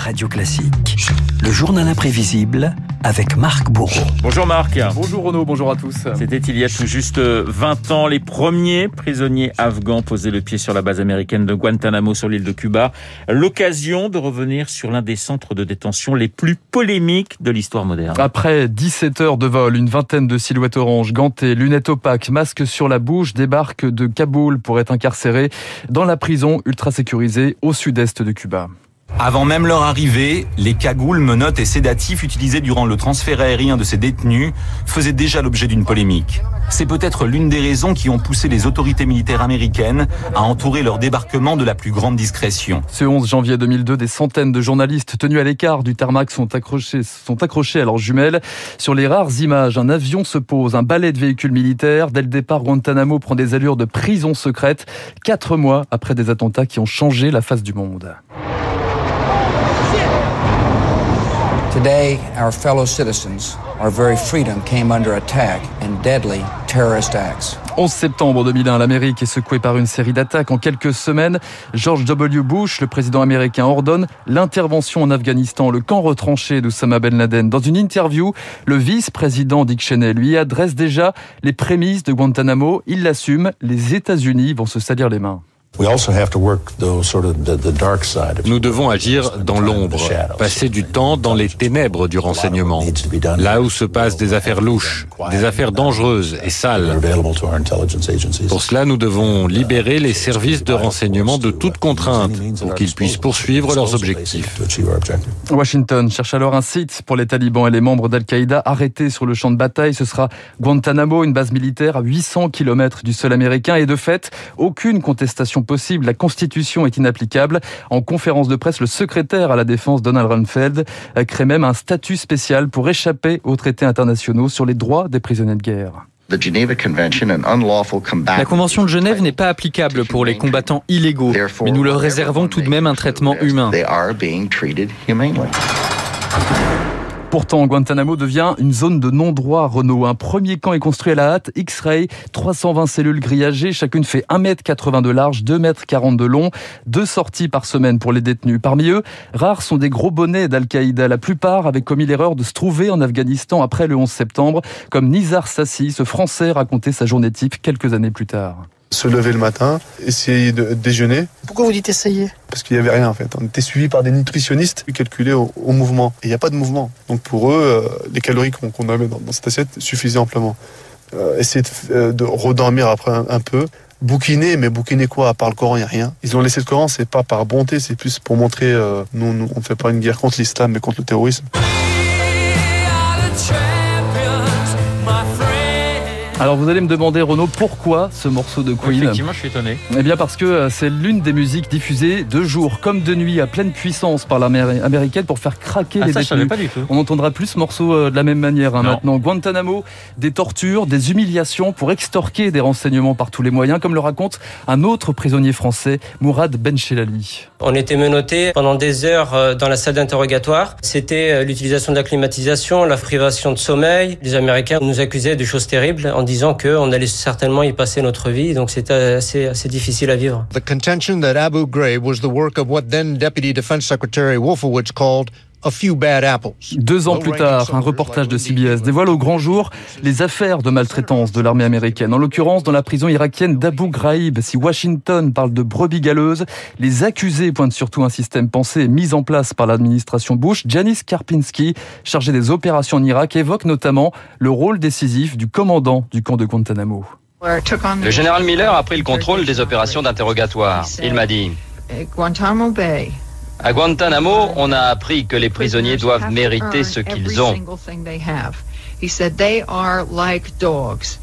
Radio Classique. Le journal imprévisible avec Marc Bourreau. Bonjour Marc. Bonjour Renaud, bonjour à tous. C'était il y a tout juste 20 ans, les premiers prisonniers afghans posaient le pied sur la base américaine de Guantanamo sur l'île de Cuba. L'occasion de revenir sur l'un des centres de détention les plus polémiques de l'histoire moderne. Après 17 heures de vol, une vingtaine de silhouettes oranges, gantées, lunettes opaques, masques sur la bouche, débarquent de Kaboul pour être incarcérés dans la prison ultra sécurisée au sud-est de Cuba. Avant même leur arrivée, les cagoules, menottes et sédatifs utilisés durant le transfert aérien de ces détenus faisaient déjà l'objet d'une polémique. C'est peut-être l'une des raisons qui ont poussé les autorités militaires américaines à entourer leur débarquement de la plus grande discrétion. Ce 11 janvier 2002, des centaines de journalistes tenus à l'écart du tarmac sont accrochés, sont accrochés à leurs jumelles. Sur les rares images, un avion se pose, un balai de véhicules militaires. Dès le départ, Guantanamo prend des allures de prison secrète, quatre mois après des attentats qui ont changé la face du monde. Today, our fellow citizens, our very freedom came under attack in deadly terrorist acts. 11 septembre 2001, l'Amérique est secouée par une série d'attaques. En quelques semaines, George W. Bush, le président américain, ordonne l'intervention en Afghanistan, le camp retranché d'Oussama Ben Laden. Dans une interview, le vice-président Dick Cheney lui adresse déjà les prémices de Guantanamo. Il l'assume, les États-Unis vont se salir les mains. Nous devons agir dans l'ombre, passer du temps dans les ténèbres du renseignement, là où se passent des affaires louches, des affaires dangereuses et sales. Pour cela, nous devons libérer les services de renseignement de toute contrainte pour qu'ils puissent poursuivre leurs objectifs. Washington cherche alors un site pour les talibans et les membres d'Al-Qaïda arrêtés sur le champ de bataille. Ce sera Guantanamo, une base militaire à 800 km du sol américain et de fait, aucune contestation possible. La Constitution est inapplicable. En conférence de presse, le secrétaire à la défense, Donald Rumsfeld, crée même un statut spécial pour échapper aux traités internationaux sur les droits des prisonniers de guerre. La Convention de Genève n'est pas applicable pour les combattants illégaux, mais nous leur réservons tout de même un traitement humain. Pourtant, Guantanamo devient une zone de non-droit, Renault. Un premier camp est construit à la hâte, X-Ray, 320 cellules grillagées, chacune fait 1m80 de large, 2m40 de long, deux sorties par semaine pour les détenus. Parmi eux, rares sont des gros bonnets d'Al-Qaïda. La plupart avaient commis l'erreur de se trouver en Afghanistan après le 11 septembre, comme Nizar Sassi, ce Français racontait sa journée type quelques années plus tard se lever le matin, essayer de déjeuner. Pourquoi vous dites essayer? Parce qu'il n'y avait rien en fait. On était suivi par des nutritionnistes calculés au, au mouvement. Et il n'y a pas de mouvement. Donc pour eux, euh, les calories qu'on qu avait dans, dans, cette assiette suffisaient amplement. Euh, essayer de, euh, de, redormir après un, un, peu. Bouquiner, mais bouquiner quoi? À part le Coran, il n'y a rien. Ils ont laissé le Coran, c'est pas par bonté, c'est plus pour montrer, euh, nous, nous, on ne fait pas une guerre contre l'islam, mais contre le terrorisme. Alors vous allez me demander Renaud pourquoi ce morceau de Queen Effectivement, je suis étonné. Eh bien parce que c'est l'une des musiques diffusées de jour comme de nuit à pleine puissance par l'armée américaine pour faire craquer ah, les ça, détenus. Pas du tout. On n'entendra plus ce morceau de la même manière hein, maintenant. Guantanamo, des tortures, des humiliations pour extorquer des renseignements par tous les moyens, comme le raconte un autre prisonnier français, Mourad Benchelali. On était menottés pendant des heures dans la salle d'interrogatoire. C'était l'utilisation de la climatisation, la privation de sommeil. Les Américains nous accusaient de choses terribles en disant qu'on allait certainement y passer notre vie, donc c'était assez, assez difficile à vivre. The contention that Abu Ghraib was the work of what then Deputy Defense Secretary Wolfowitz called a few bad apples. Deux ans plus tard, un reportage de CBS dévoile au grand jour les affaires de maltraitance de l'armée américaine. En l'occurrence, dans la prison irakienne d'Abu Ghraib. Si Washington parle de brebis galeuses, les accusés pointent surtout un système pensé et mis en place par l'administration Bush. Janice Karpinski, chargée des opérations en Irak, évoque notamment le rôle décisif du commandant du camp de Guantanamo. Le général Miller a pris le contrôle des opérations d'interrogatoire. Il m'a dit à Guantanamo, on a appris que les prisonniers doivent mériter ce qu'ils ont.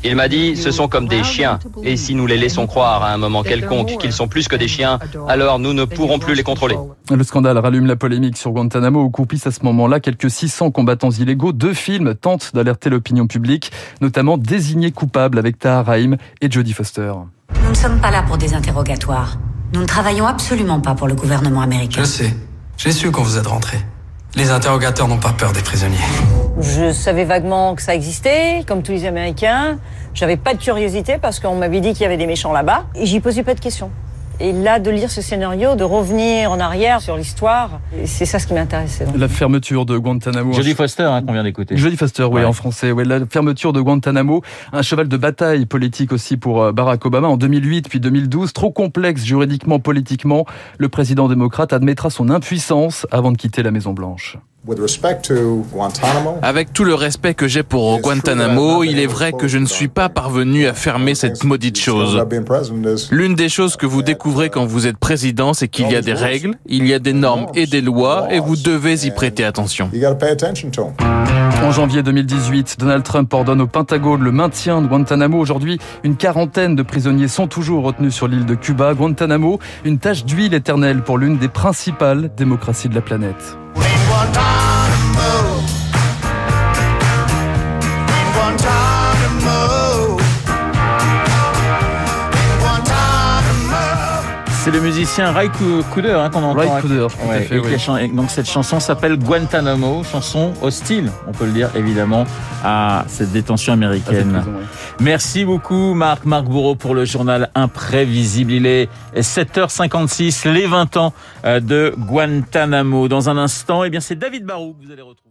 Il m'a dit, ce sont comme des chiens, et si nous les laissons croire à un moment quelconque qu'ils sont plus que des chiens, alors nous ne pourrons plus les contrôler. Le scandale rallume la polémique sur Guantanamo, où coupissent à ce moment-là quelques 600 combattants illégaux. Deux films tentent d'alerter l'opinion publique, notamment Désignés coupables avec Tahar Rahim et Jodie Foster. Nous ne sommes pas là pour des interrogatoires. Nous ne travaillons absolument pas pour le gouvernement américain. Je sais. J'ai su quand vous êtes rentré. Les interrogateurs n'ont pas peur des prisonniers. Je savais vaguement que ça existait, comme tous les Américains. J'avais pas de curiosité parce qu'on m'avait dit qu'il y avait des méchants là-bas. Et j'y posais pas de questions. Et là, de lire ce scénario, de revenir en arrière sur l'histoire, c'est ça ce qui m'intéressait. La fermeture de Guantanamo. Jodie Foster, hein, qu'on vient d'écouter. Jodie Foster, oui, Ouais. en français. Ouais, la fermeture de Guantanamo, un cheval de bataille politique aussi pour euh, Barack Obama en 2008 puis 2012. Trop complexe juridiquement, politiquement, le président démocrate admettra son impuissance avant de quitter la Maison Blanche. Avec tout le respect que j'ai pour Guantanamo, il est vrai que je ne suis pas parvenu à fermer cette maudite chose. L'une des choses que vous découvrez quand vous êtes président, c'est qu'il y a des règles, il y a des normes et des lois, et vous devez y prêter attention. En janvier 2018, Donald Trump ordonne au Pentagone le maintien de Guantanamo. Aujourd'hui, une quarantaine de prisonniers sont toujours retenus sur l'île de Cuba. Guantanamo, une tache d'huile éternelle pour l'une des principales démocraties de la planète. one time. C'est le musicien Ray Cooder hein, qu'on entend. Ray Cooder, tout à fait, oui. donc cette chanson s'appelle Guantanamo, chanson hostile, on peut le dire évidemment, à cette détention américaine. À cette prison, ouais. Merci beaucoup Marc, Marc Bourreau pour le journal imprévisible. Il est 7h56, les 20 ans euh, de Guantanamo. Dans un instant, eh bien c'est David Barou que vous allez retrouver.